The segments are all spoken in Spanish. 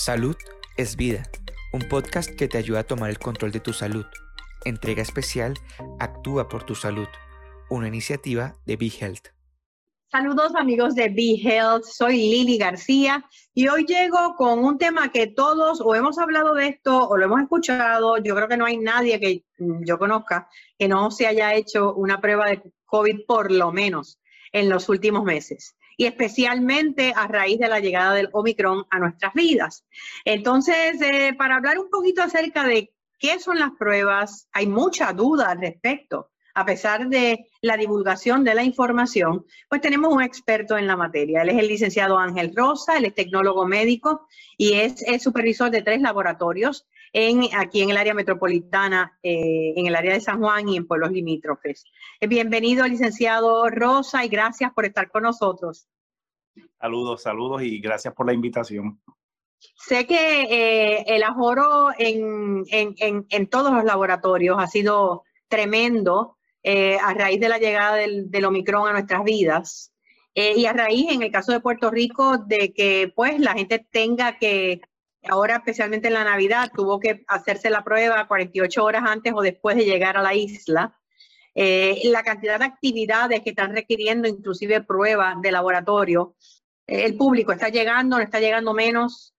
Salud es vida, un podcast que te ayuda a tomar el control de tu salud. Entrega especial Actúa por tu salud, una iniciativa de Be Health. Saludos amigos de Be Health, soy Lili García y hoy llego con un tema que todos o hemos hablado de esto o lo hemos escuchado. Yo creo que no hay nadie que yo conozca que no se haya hecho una prueba de COVID por lo menos en los últimos meses y especialmente a raíz de la llegada del Omicron a nuestras vidas. Entonces, eh, para hablar un poquito acerca de qué son las pruebas, hay mucha duda al respecto. A pesar de la divulgación de la información, pues tenemos un experto en la materia. Él es el licenciado Ángel Rosa, él es tecnólogo médico y es el supervisor de tres laboratorios en, aquí en el área metropolitana, eh, en el área de San Juan y en pueblos limítrofes. Bienvenido, licenciado Rosa, y gracias por estar con nosotros. Saludos, saludos y gracias por la invitación. Sé que eh, el ajoro en, todos los laboratorios ha sido tremendo a raíz de la llegada del, del Omicron a nuestras vidas. y a raíz, en el caso de Puerto Rico, de que pues la gente tenga que ahora especialmente en la Navidad, tuvo que hacerse la prueba 48 horas antes o después de llegar a la isla. Eh, la cantidad de actividades que están requiriendo inclusive pruebas de laboratorio. Eh, ¿El público está llegando, no está llegando menos?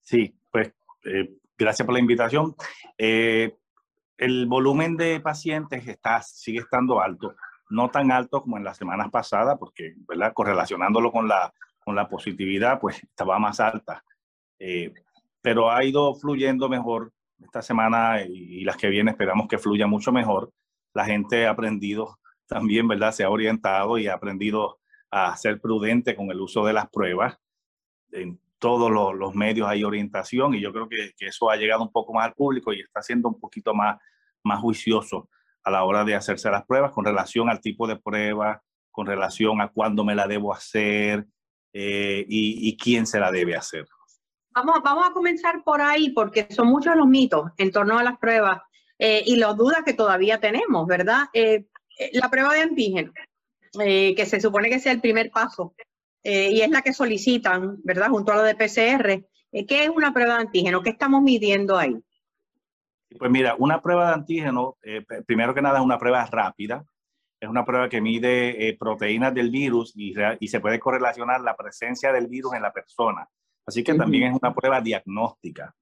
Sí, pues eh, gracias por la invitación. el volumen de pacientes está, sigue estando alto, no tan alto como en las semanas pasadas, porque ¿verdad? correlacionándolo con la, con la positividad, pues estaba más alta. Eh, pero ha ido fluyendo mejor esta semana y, las que vienen esperamos que fluya mucho mejor. La gente ha aprendido también, ¿verdad? Se ha orientado y ha aprendido a ser prudente con el uso de las pruebas. En todos los, medios hay orientación y yo creo que, eso ha llegado un poco más al público y está siendo un poquito más, más juicioso a la hora de hacerse las pruebas con relación al tipo de prueba, con relación a cuándo me la debo hacer eh, y, y quién se la debe hacer. Vamos, vamos a comenzar por ahí porque son muchos los mitos en torno a las pruebas eh, y las dudas que todavía tenemos, ¿verdad? Eh, eh, la prueba de antígeno, que se supone que sea el primer paso y es la que solicitan, ¿verdad? Junto a lo de PCR. ¿Qué es una prueba de antígeno? ¿Qué estamos midiendo ahí? Pues mira, una prueba de antígeno, primero que nada es una prueba rápida, es una prueba que mide proteínas del virus y, y, se puede correlacionar la presencia del virus en la persona. Así que también es una prueba diagnóstica.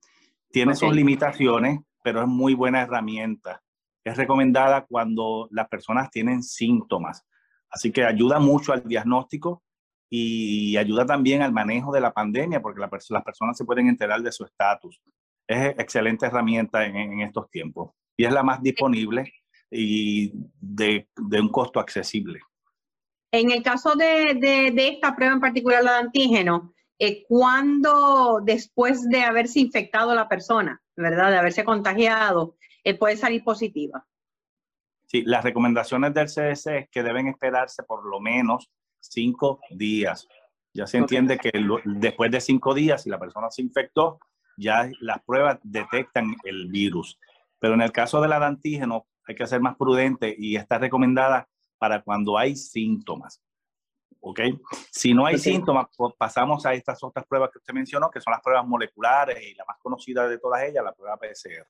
Tiene sus limitaciones, pero es muy buena herramienta. Es recomendada cuando las personas tienen síntomas. Así que ayuda mucho al diagnóstico y ayuda también al manejo de la pandemia, porque las personas se pueden enterar de su estatus. Es excelente herramienta en, estos tiempos y es la más disponible y de, un costo accesible. En el caso de, de, esta prueba en particular, la de antígeno, eh, cuando después de haberse infectado la persona, ¿verdad? De haberse contagiado, eh, puede salir positiva. Sí, las recomendaciones del CDC es que deben esperarse por lo menos cinco días. Ya se entiende que después de cinco días, si la persona se infectó, ya las pruebas detectan el virus. Pero en el caso de la de antígeno, hay que ser más prudente y está recomendada para cuando hay síntomas. ¿Ok? Si no hay síntomas, pues pasamos a estas otras pruebas que usted mencionó, que son las pruebas moleculares y la más conocida de todas ellas, la prueba PCR.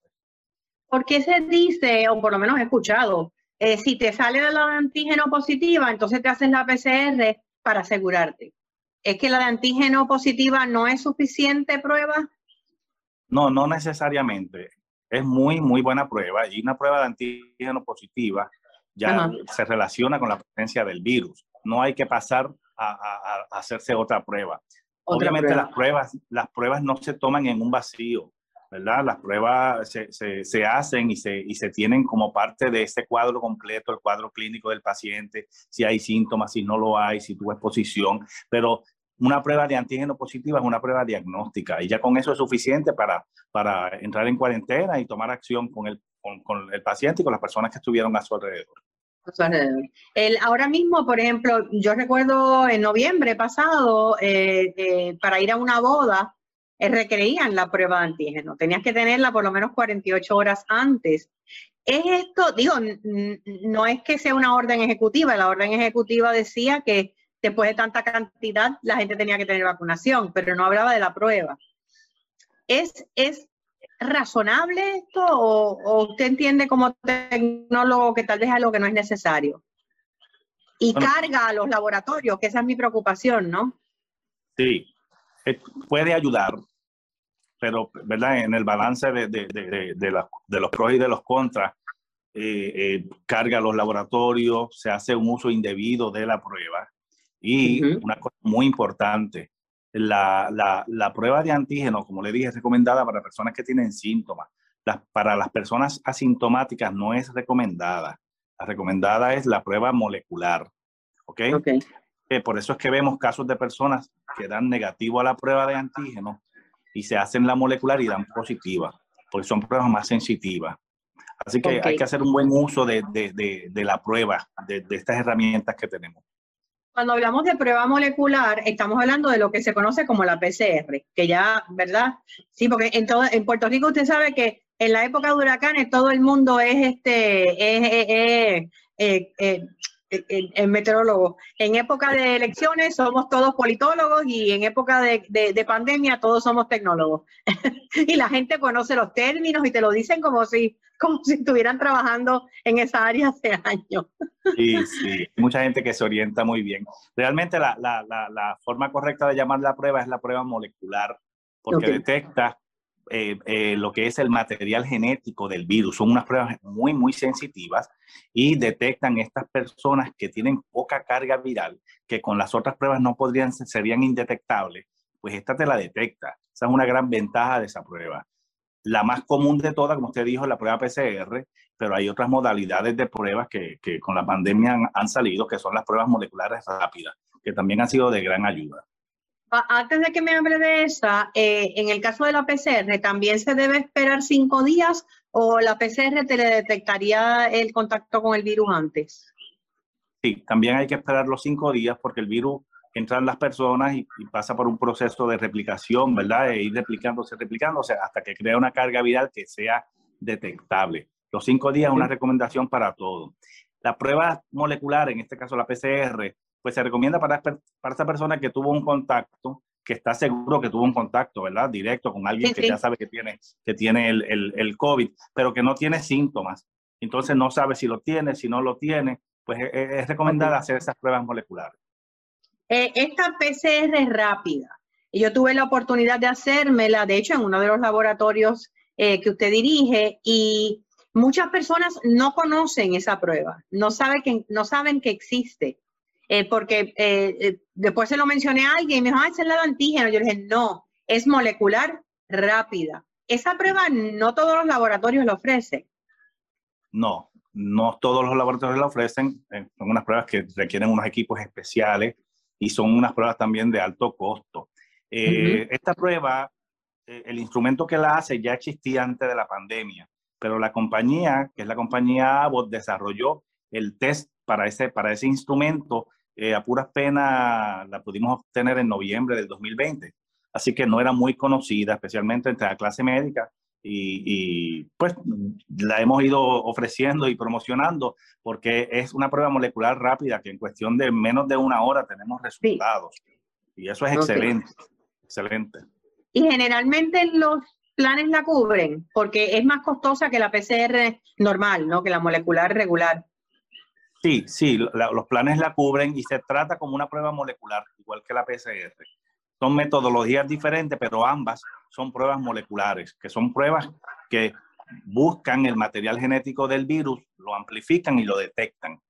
¿Por qué se dice, o por lo menos he escuchado, eh, si te sale de la de antígeno positiva, entonces te haces la PCR para asegurarte? ¿Es que la de antígeno positiva no es suficiente prueba? No, no necesariamente. Es muy, muy buena prueba y una prueba de antígeno positiva ya se relaciona con la presencia del virus no hay que pasar a, hacerse otra prueba. Obviamente las pruebas, las pruebas no se toman en un vacío, ¿verdad? Las pruebas se, hacen y se, y se tienen como parte de ese cuadro completo, el cuadro clínico del paciente, si hay síntomas, si no lo hay, si tuvo exposición, pero una prueba de antígeno positiva es una prueba diagnóstica y ya con eso es suficiente para, para entrar en cuarentena y tomar acción con el, con el paciente y con las personas que estuvieron a su alrededor. El, ahora mismo, por ejemplo, yo recuerdo en noviembre pasado, eh, eh, para ir a una boda, eh, requerían la prueba de antígeno. Tenías que tenerla por lo menos 48 horas antes. Es esto, digo, no es que sea una orden ejecutiva, la orden ejecutiva decía que después de tanta cantidad la gente tenía que tener vacunación, pero no hablaba de la prueba. ¿es, es razonable esto o, usted entiende como tecnólogo que tal vez es algo que no es necesario? Y carga a los laboratorios, que esa es mi preocupación, ¿no? Sí, eh, puede ayudar, pero ¿verdad? en el balance de, de, de, de los pros y de los contras, eh, eh, carga a los laboratorios, se hace un uso indebido de la prueba. Y una cosa muy importante, la, la, la, prueba de antígeno, como le dije, es recomendada para personas que tienen síntomas. para las personas asintomáticas no es recomendada. La recomendada es la prueba molecular. ¿Ok? okay. Eh, por eso es que vemos casos de personas que dan negativo a la prueba de antígeno y se hacen la molecular y dan positiva, porque son pruebas más sensitivas. Así que hay que hacer un buen uso de, de, de, la prueba, de, estas herramientas que tenemos. Cuando hablamos de prueba molecular, estamos hablando de lo que se conoce como la PCR, que ya, ¿verdad? Sí, porque en, todo, en Puerto Rico usted sabe que en la época de huracanes todo el mundo es este, es, en, meteorólogo. En época de elecciones somos todos politólogos y en época de, de, pandemia todos somos tecnólogos. y la gente conoce los términos y te lo dicen como si, como si estuvieran trabajando en esa área hace años. sí, sí, mucha gente que se orienta muy bien. Realmente la, la, la, la forma correcta de llamar la prueba es la prueba molecular, porque detecta eh, eh, lo que es el material genético del virus. Son unas pruebas muy, muy sensitivas y detectan estas personas que tienen poca carga viral, que con las otras pruebas no podrían, serían indetectables, pues esta te la detecta. Esa es una gran ventaja de esa prueba. La más común de todas, como usted dijo, es la prueba PCR, pero hay otras modalidades de pruebas que, que con la pandemia han, han salido, que son las pruebas moleculares rápidas, que también han sido de gran ayuda. Antes de que me hable de esa, eh, en el caso de la PCR, ¿también se debe esperar cinco días o la PCR te le detectaría el contacto con el virus antes? Sí, también hay que esperar los cinco días porque el virus entra en las personas y, pasa por un proceso de replicación, ¿verdad? E ir replicándose, replicándose hasta que crea una carga viral que sea detectable. Los cinco días es una recomendación para todo. La prueba molecular, en este caso la PCR, pues se recomienda para, para esa persona que tuvo un contacto, que está seguro que tuvo un contacto, ¿verdad? Directo con alguien que ya sabe que tiene, que tiene el, el, el, COVID, pero que no tiene síntomas. Entonces no sabe si lo tiene, si no lo tiene, pues es, es recomendada hacer esas pruebas moleculares. Eh, esta PCR es rápida. Yo tuve la oportunidad de hacérmela, de hecho, en uno de los laboratorios eh, que usted dirige y muchas personas no conocen esa prueba, no, sabe que, no saben que existe. Eh, porque eh, eh, después se lo mencioné a alguien y me dijo, ah, es el antígeno. Yo le dije, no, es molecular rápida. Esa prueba no todos los laboratorios la ofrecen. No, no todos los laboratorios la ofrecen. son unas pruebas que requieren unos equipos especiales y son unas pruebas también de alto costo. Esta prueba, el instrumento que la hace ya existía antes de la pandemia, pero la compañía, que es la compañía Abbott, desarrolló el test para ese, para ese instrumento eh, a puras penas la pudimos obtener en noviembre del 2020. Así que no era muy conocida, especialmente entre la clase médica. Y, pues la hemos ido ofreciendo y promocionando porque es una prueba molecular rápida que en cuestión de menos de una hora tenemos resultados. Y eso es excelente, excelente. Y generalmente los planes la cubren porque es más costosa que la PCR normal, ¿no? Que la molecular regular. Sí, sí, los planes la cubren y se trata como una prueba molecular, igual que la PCR. Son metodologías diferentes, pero ambas son pruebas moleculares, que son pruebas que buscan el material genético del virus, lo amplifican y lo detectan.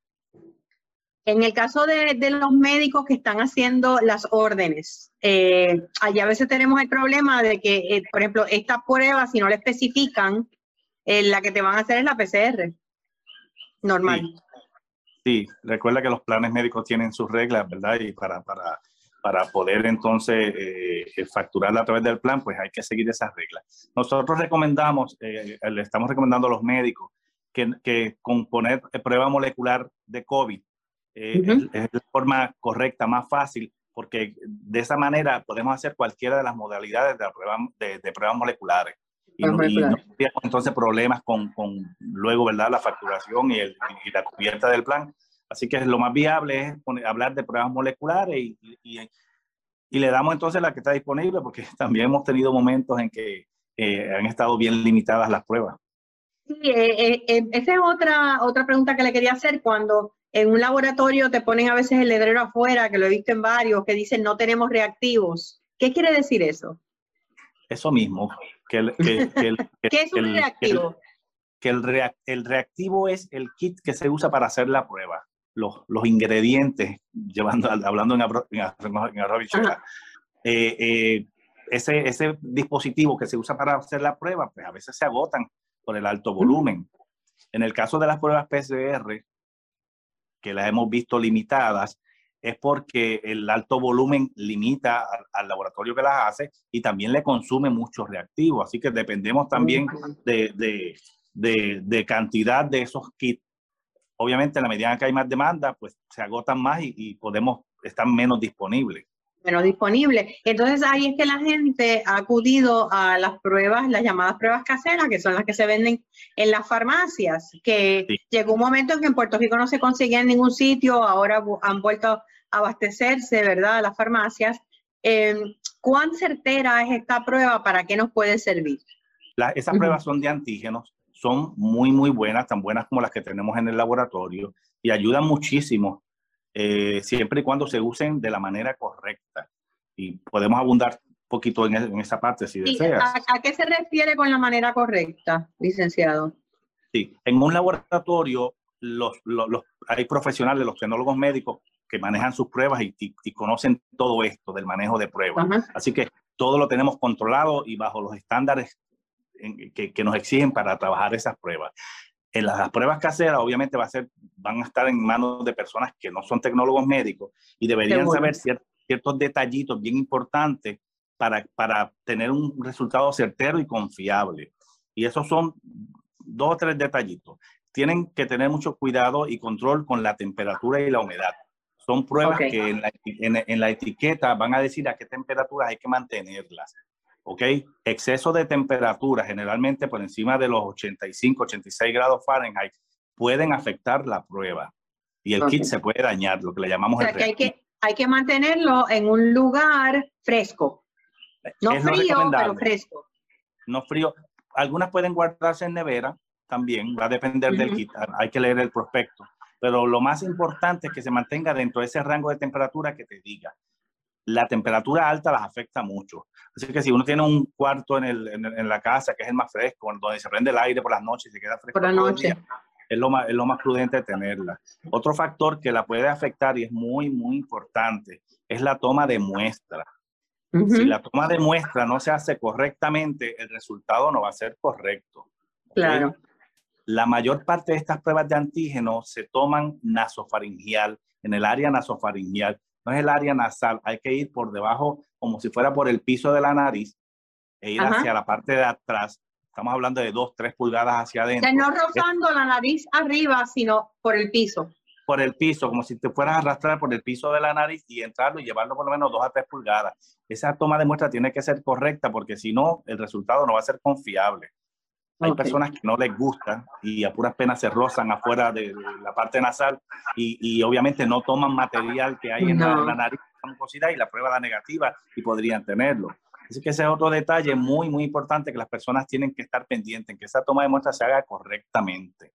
En el caso de, los médicos que están haciendo las órdenes, eh, allá a veces tenemos el problema de que, eh, por ejemplo, esta prueba, si no le especifican, eh, la que te van a hacer es la PCR normal. Sí, recuerda que los planes médicos tienen sus reglas, ¿verdad? Y para, para, para poder entonces eh, facturarla a través del plan, pues hay que seguir esas reglas. Nosotros recomendamos, eh, le estamos recomendando a los médicos que, que con poner prueba molecular de COVID eh, es, la forma correcta, más fácil, porque de esa manera podemos hacer cualquiera de las modalidades de, prueba, de, pruebas moleculares. Y no, y no, entonces problemas con, con, luego, ¿verdad? La facturación y, el, y, la cubierta del plan. Así que lo más viable es poner, hablar de pruebas moleculares y, y, le damos entonces la que está disponible porque también hemos tenido momentos en que eh, han estado bien limitadas las pruebas. Sí, eh, eh, esa es otra, otra pregunta que le quería hacer. Cuando en un laboratorio te ponen a veces el ledrero afuera, que lo he visto en varios, que dicen no tenemos reactivos. ¿Qué quiere decir eso? Eso mismo. Que el, ¿Qué es un reactivo? Que el, el, reactivo es el kit que se usa para hacer la prueba. Los, los ingredientes, llevando, hablando en, en, eh, eh, ese, ese dispositivo que se usa para hacer la prueba, pues a veces se agotan por el alto volumen. En el caso de las pruebas PCR, que las hemos visto limitadas, es porque el alto volumen limita al, laboratorio que las hace y también le consume muchos reactivos. Así que dependemos también de, de, de, de cantidad de esos kits. Obviamente, en la medida que hay más demanda, pues se agotan más y, y podemos estar menos disponibles menos disponible. Entonces ahí es que la gente ha acudido a las pruebas, las llamadas pruebas caseras, que son las que se venden en las farmacias, que llegó un momento en que en Puerto Rico no se conseguía en ningún sitio, ahora han vuelto a abastecerse, ¿verdad?, las farmacias. Em, ¿Cuán certera es esta prueba? ¿Para qué nos puede servir? esas pruebas son de antígenos, son muy, muy buenas, tan buenas como las que tenemos en el laboratorio y ayudan muchísimo eh, siempre y cuando se usen de la manera correcta. Y podemos abundar un poquito en, en esa parte si deseas. ¿a, qué se refiere con la manera correcta, licenciado? Sí, en un laboratorio los, los, hay profesionales, los tecnólogos médicos que manejan sus pruebas y, y, conocen todo esto del manejo de pruebas. Así que todo lo tenemos controlado y bajo los estándares que, que, nos exigen para trabajar esas pruebas. En las pruebas caseras, obviamente, va a ser, van a estar en manos de personas que no son tecnólogos médicos y deberían saber ciertos detallitos bien importantes para, para tener un resultado certero y confiable. Y esos son dos o tres detallitos. Tienen que tener mucho cuidado y control con la temperatura y la humedad. Son pruebas que en la, en la, etiqueta van a decir a qué temperaturas hay que mantenerlas. ¿Ok? Exceso de temperatura, generalmente por encima de los 85, 86 grados Fahrenheit, pueden afectar la prueba y el kit se puede dañar, lo que le llamamos el que hay, que hay que mantenerlo en un lugar fresco. No frío, pero fresco. No frío. Algunas pueden guardarse en nevera también, va a depender del kit, hay que leer el prospecto. Pero lo más importante es que se mantenga dentro de ese rango de temperatura que te diga la temperatura alta las afecta mucho. Así que si uno tiene un cuarto en, el, en, la casa que es el más fresco, donde se prende el aire por las noches y se queda fresco, por la noche. es, lo más, es lo más prudente tenerla. Otro factor que la puede afectar y es muy, muy importante es la toma de muestra. Si la toma de muestra no se hace correctamente, el resultado no va a ser correcto. Claro. La mayor parte de estas pruebas de antígeno se toman nasofaringial, en el área nasofaringial no es el área nasal, hay que ir por debajo, como si fuera por el piso de la nariz, e ir hacia la parte de atrás. Estamos hablando de dos, tres pulgadas hacia adentro. no rozando la nariz arriba, sino por el piso. Por el piso, como si te fueras a arrastrar por el piso de la nariz y entrarlo y llevarlo por lo menos dos a tres pulgadas. Esa toma de muestra tiene que ser correcta porque si no, el resultado no va a ser confiable. Hay personas que no les gusta y a puras penas se rozan afuera de la parte nasal y, y obviamente no toman material que hay en, la, nariz, la mucosidad y la prueba da negativa y podrían tenerlo. Así que ese es otro detalle muy, muy importante que las personas tienen que estar pendientes, en que esa toma de muestra se haga correctamente.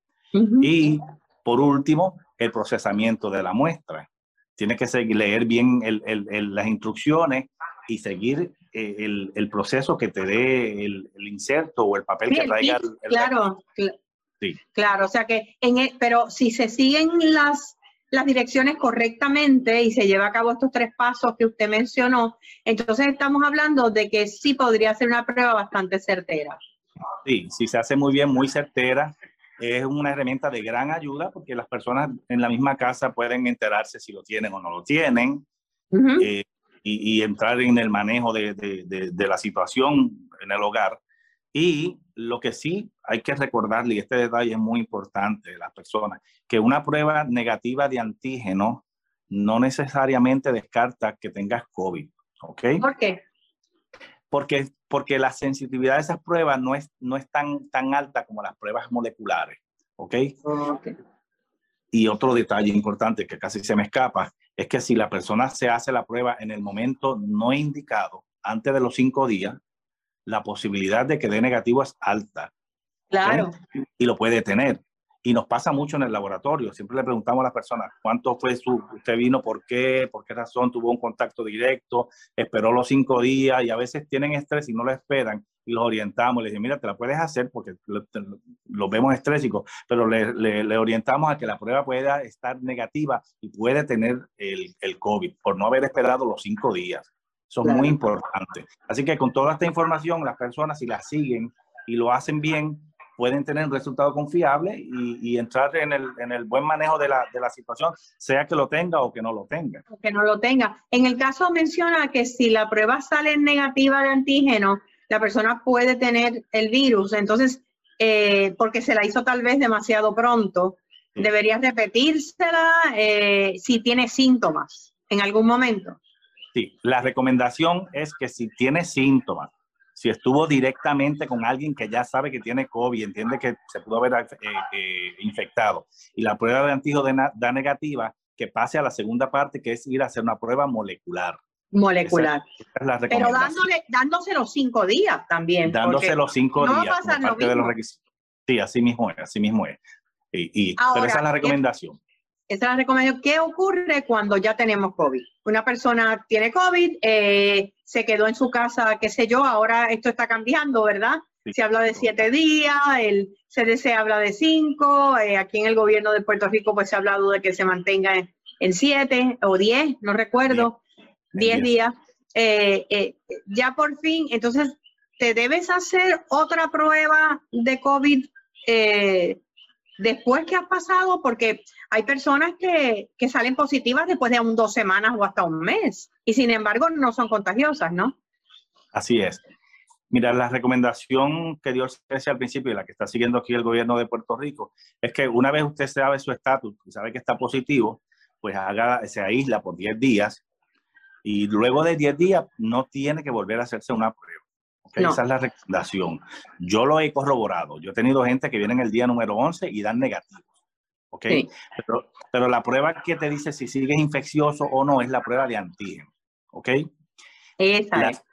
Y por último, el procesamiento de la muestra. Tiene que seguir, leer bien el, el, las instrucciones y seguir el, el, proceso que te dé el, el, inserto o el papel que traiga el, Claro, sí. claro, o sea que, en pero si se siguen las, las direcciones correctamente y se lleva a cabo estos tres pasos que usted mencionó, entonces estamos hablando de que sí podría ser una prueba bastante certera. Sí, si se hace muy bien, muy certera, es una herramienta de gran ayuda porque las personas en la misma casa pueden enterarse si lo tienen o no lo tienen y, entrar en el manejo de, de, de, la situación en el hogar. Y lo que sí hay que recordarle, y este detalle es muy importante de las personas, que una prueba negativa de antígeno no necesariamente descarta que tengas COVID. ¿Ok? ¿Por qué? Porque, porque la sensitividad de esas pruebas no es, no es tan, tan alta como las pruebas moleculares. ¿Ok? okay Y otro detalle importante que casi se me escapa es que si la persona se hace la prueba en el momento no indicado, antes de los cinco días, la posibilidad de que dé negativo es alta. Claro. Y lo puede tener. Y nos pasa mucho en el laboratorio. Siempre le preguntamos a las personas, ¿cuánto fue su, usted vino, por qué, por qué razón tuvo un contacto directo, esperó los cinco días y a veces tienen estrés y no lo esperan y los orientamos. Les dije, mira, te la puedes hacer porque lo, vemos estrésicos, pero le, le, orientamos a que la prueba pueda estar negativa y puede tener el, el COVID por no haber esperado los cinco días. Eso es muy importante. Así que con toda esta información, las personas, si la siguen y lo hacen bien, pueden tener un resultado confiable y, entrar en el, en el, buen manejo de la, de la, situación, sea que lo tenga o que no lo tenga. O que no lo tenga. En el caso menciona que si la prueba sale negativa de antígeno, la persona puede tener el virus. Entonces, eh, porque se la hizo tal vez demasiado pronto, debería repetírsela eh, si tiene síntomas en algún momento. Sí, la recomendación es que si tiene síntomas, si estuvo directamente con alguien que ya sabe que tiene COVID, entiende que se pudo haber eh, eh, infectado, y la prueba de antígeno da negativa, que pase a la segunda parte, que es ir a hacer una prueba molecular. Molecular. Pero dándole, dándose los cinco días también. Dándose los cinco días. parte de los requisitos. Sí, así mismo es, así mismo es. Y, pero esa es la recomendación. Esa es la recomendación. ¿Qué ocurre cuando ya tenemos COVID? Una persona tiene COVID, eh, se quedó en su casa, qué sé yo, ahora esto está cambiando, ¿verdad? Se habla de siete días, el CDC habla de cinco, eh, aquí en el gobierno de Puerto Rico pues se ha hablado de que se mantenga en, siete o diez, no recuerdo, diez, días. Eh, ya por fin, entonces, ¿te debes hacer otra prueba de COVID después que has pasado, porque hay personas que, salen positivas después de un dos semanas o hasta un mes, y sin embargo no son contagiosas, ¿no? Así es. Mira, la recomendación que dio el al principio y la que está siguiendo aquí el gobierno de Puerto Rico es que una vez usted sabe su estatus y sabe que está positivo, pues haga, se aísla por 10 días y luego de 10 días no tiene que volver a hacerse una prueba. Esa es la recomendación. Yo lo he corroborado. Yo he tenido gente que viene en el día número 11 y dan negativos. ¿Ok? Pero, pero, la prueba que te dice si sigues infeccioso o no es la prueba de antígeno. ¿Ok? Esa es.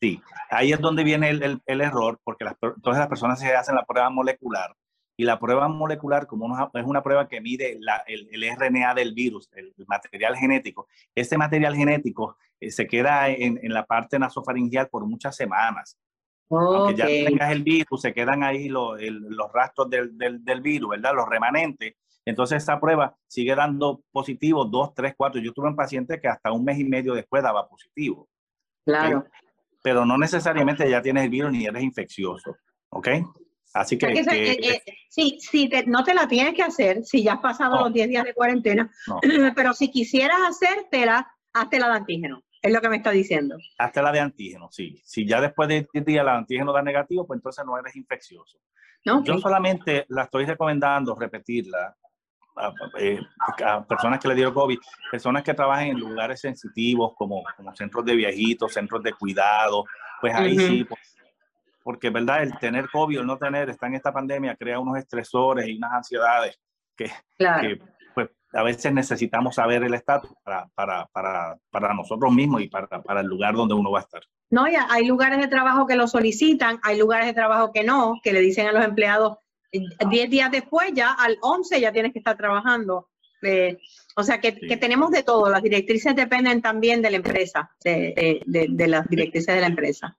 Sí, ahí es donde viene el, el, el error, porque las, todas las personas se hacen la prueba molecular y la prueba molecular, como es una prueba que mide el, el, RNA del virus, el, material genético, este material genético eh, se queda en, en, la parte nasofaringeal por muchas semanas. Aunque ya tengas el virus, se quedan ahí los, los rastros del, del, del, virus, ¿verdad? Los remanentes. Entonces esa prueba sigue dando positivo dos, tres, cuatro. Yo tuve un paciente que hasta un mes y medio después daba positivo. Claro. Pero no necesariamente ya tienes el virus ni eres infeccioso. ¿Ok? Así que, eh, sí, sí no te la tienes que hacer si ya has pasado los 10 días de cuarentena, pero si quisieras hacértela, hazte la de antígeno. Es lo que me está diciendo. Hazte la de antígeno, sí. Si ya después de 10 días la antígeno da negativo, pues entonces no eres infeccioso. Yo solamente la estoy recomendando repetirla eh, a, personas que le dieron COVID, personas que trabajan en lugares sensitivos como, como centros de viejitos, centros de cuidado, pues ahí sí, pues, porque, ¿verdad? El tener COVID o el no tener, está en esta pandemia, crea unos estresores y unas ansiedades que, pues, a veces necesitamos saber el estatus para, para, para, para, nosotros mismos y para, para el lugar donde uno va a estar. No, ya hay lugares de trabajo que lo solicitan, hay lugares de trabajo que no, que le dicen a los empleados 10 eh, días después, ya al 11 ya tienes que estar trabajando. Eh, o sea que, que, tenemos de todo, las directrices dependen también de la empresa, de, de, de las directrices de la empresa.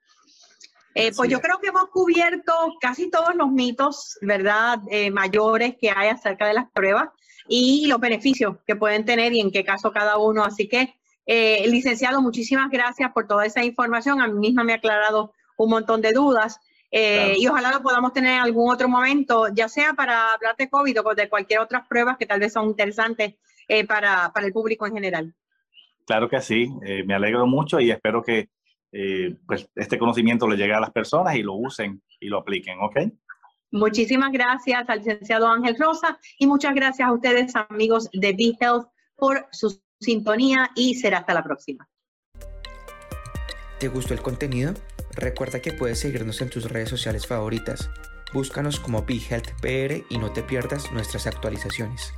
Eh, pues yo creo que hemos cubierto casi todos los mitos, ¿verdad?, eh, mayores que hay acerca de las pruebas y los beneficios que pueden tener y en qué caso cada uno. Así que, eh, licenciado, muchísimas gracias por toda esa información. A mí misma me ha aclarado un montón de dudas. Y ojalá lo podamos tener en algún otro momento, ya sea para hablar de COVID o de cualquier otras pruebas que tal vez son interesantes para, para el público en general. Claro que sí, me alegro mucho y espero que eh, pues este conocimiento le llegue a las personas y lo usen y lo apliquen, ¿ok? Muchísimas gracias al licenciado Ángel Rosa y muchas gracias a ustedes, amigos de BeHealth, por su sintonía y será hasta la próxima. ¿Te gustó el contenido? Recuerda que puedes seguirnos en tus redes sociales favoritas. Búscanos como BeHealthPR y no te pierdas nuestras actualizaciones.